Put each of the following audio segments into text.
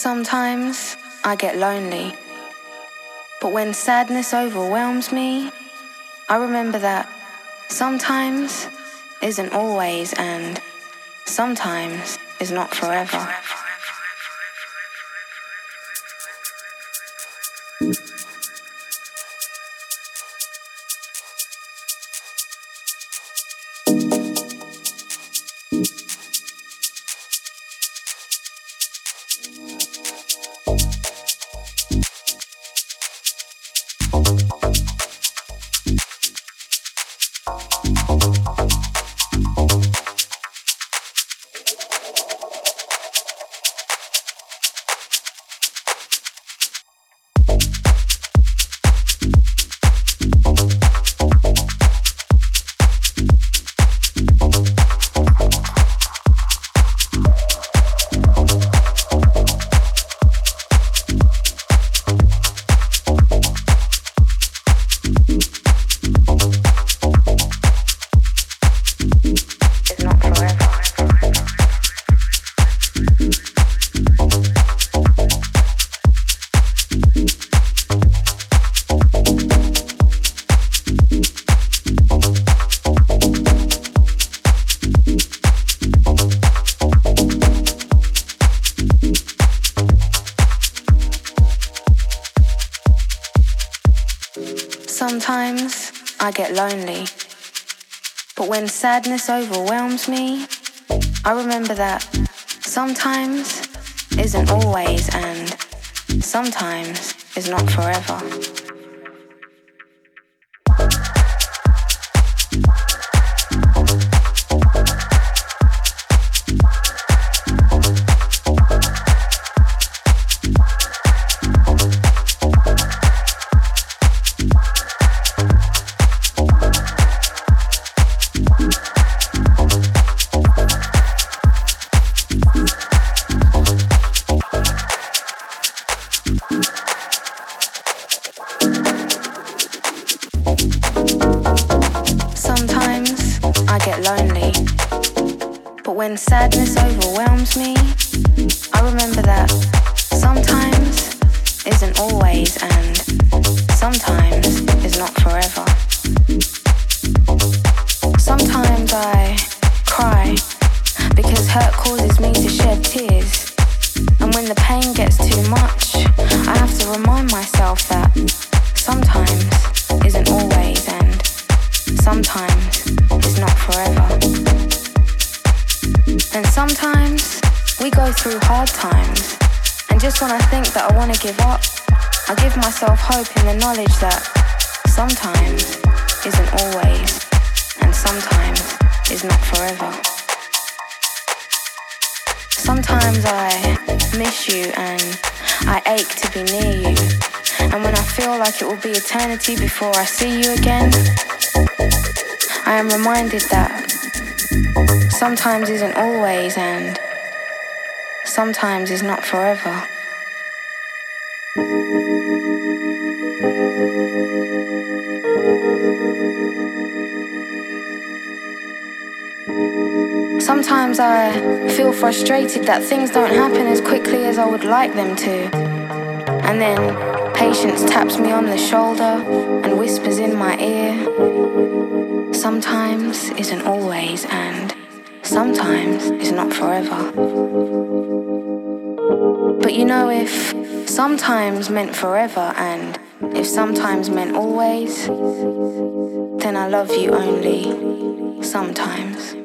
Sometimes I get lonely. But when sadness overwhelms me, I remember that sometimes isn't always and sometimes is not forever. Lonely. But when sadness overwhelms me, I remember that sometimes isn't always and sometimes is not forever. Sometimes isn't always and sometimes is not forever. Sometimes I feel frustrated that things don't happen as quickly as I would like them to. And then Patience taps me on the shoulder and whispers in my ear. Sometimes isn't always, and sometimes is not forever. But you know, if sometimes meant forever, and if sometimes meant always, then I love you only sometimes.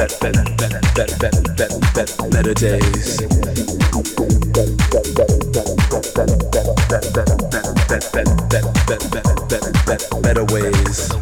better, better, better, better, better, better, better, better days. Better ways.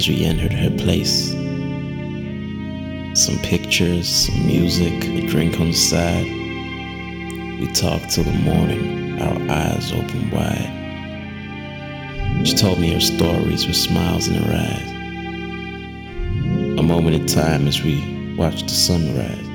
as we entered her place. Some pictures, some music, a drink on the side. We talked till the morning, our eyes open wide. She told me her stories with smiles in her eyes. A moment in time as we watched the sunrise.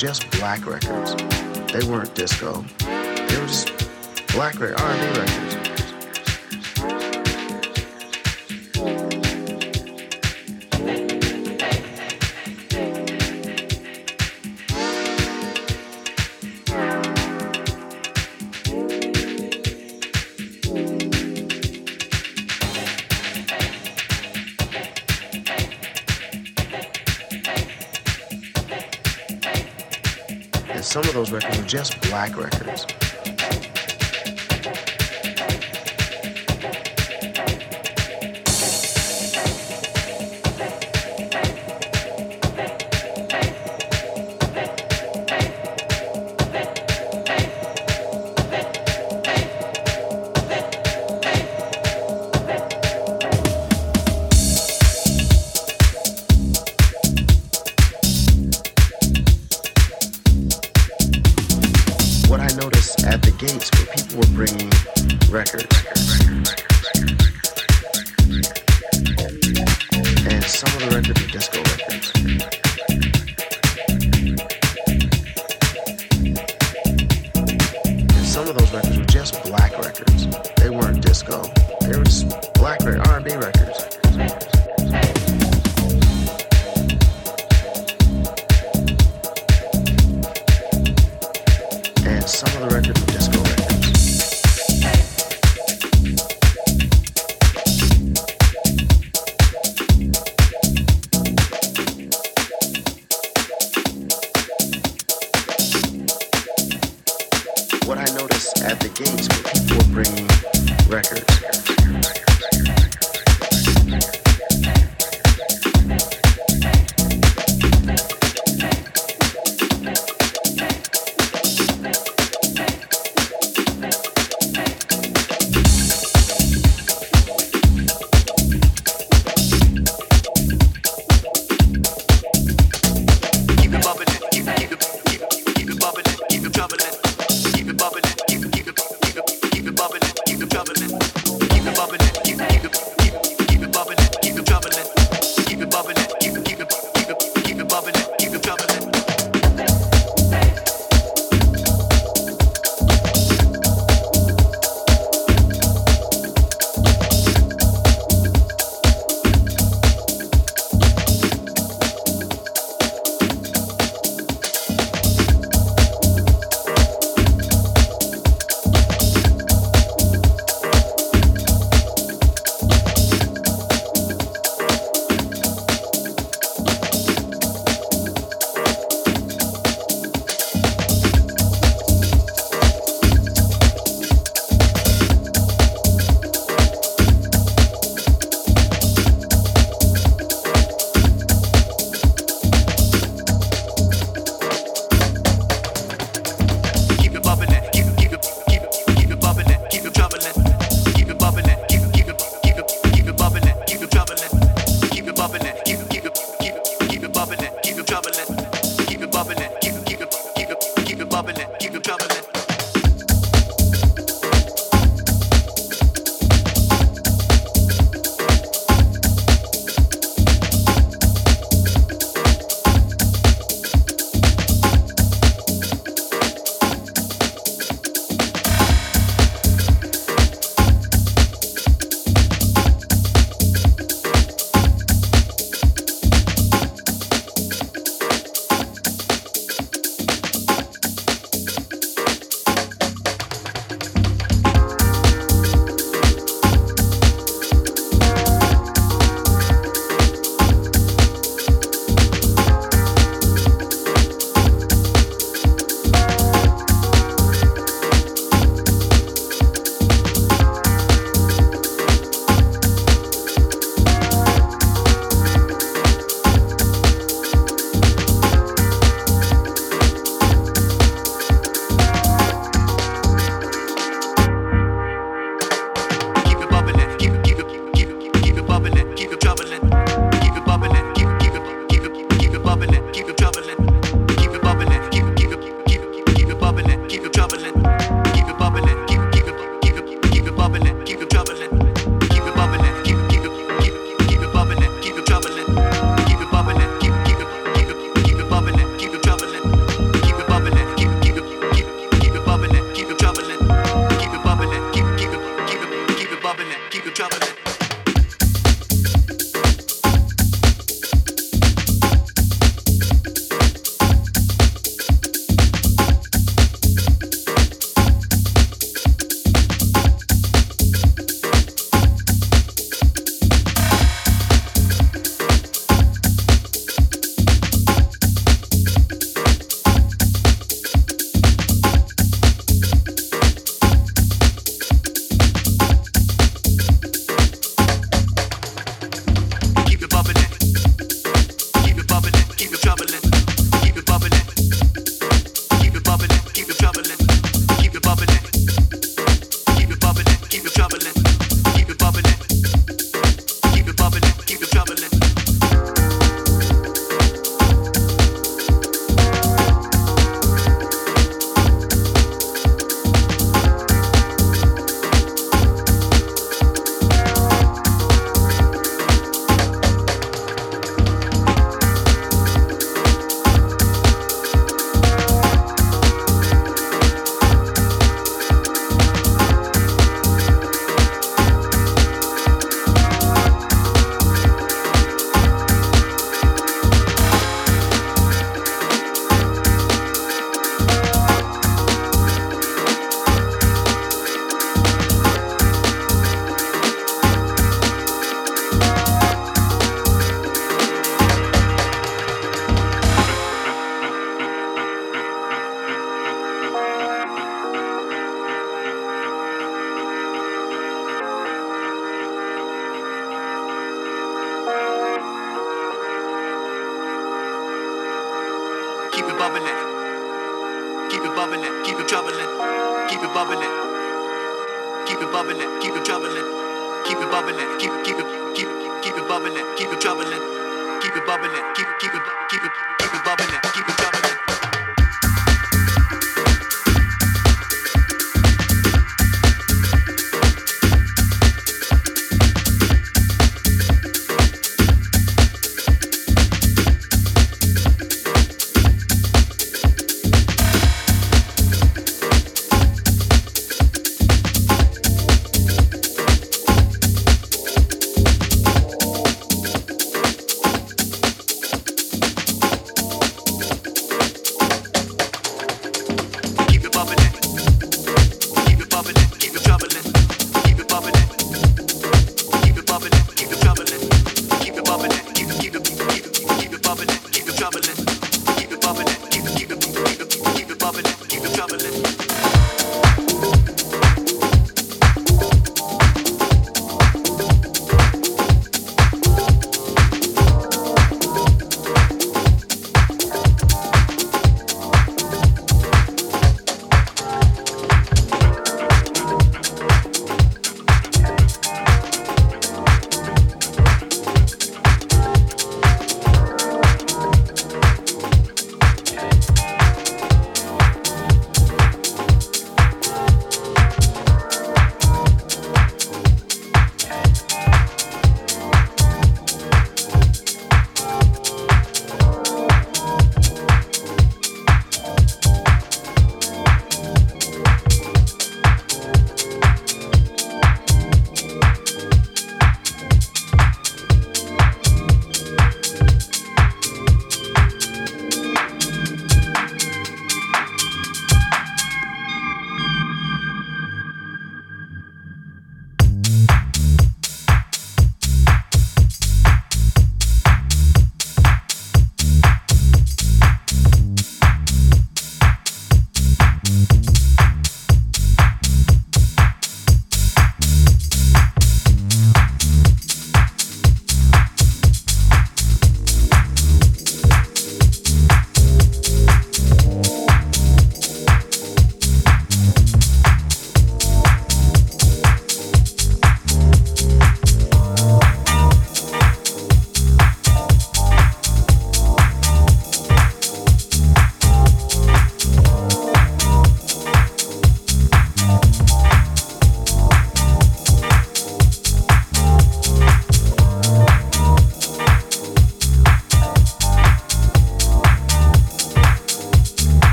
Just black records. They weren't disco. They were just black R&B records. Just black records.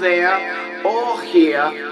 There or here.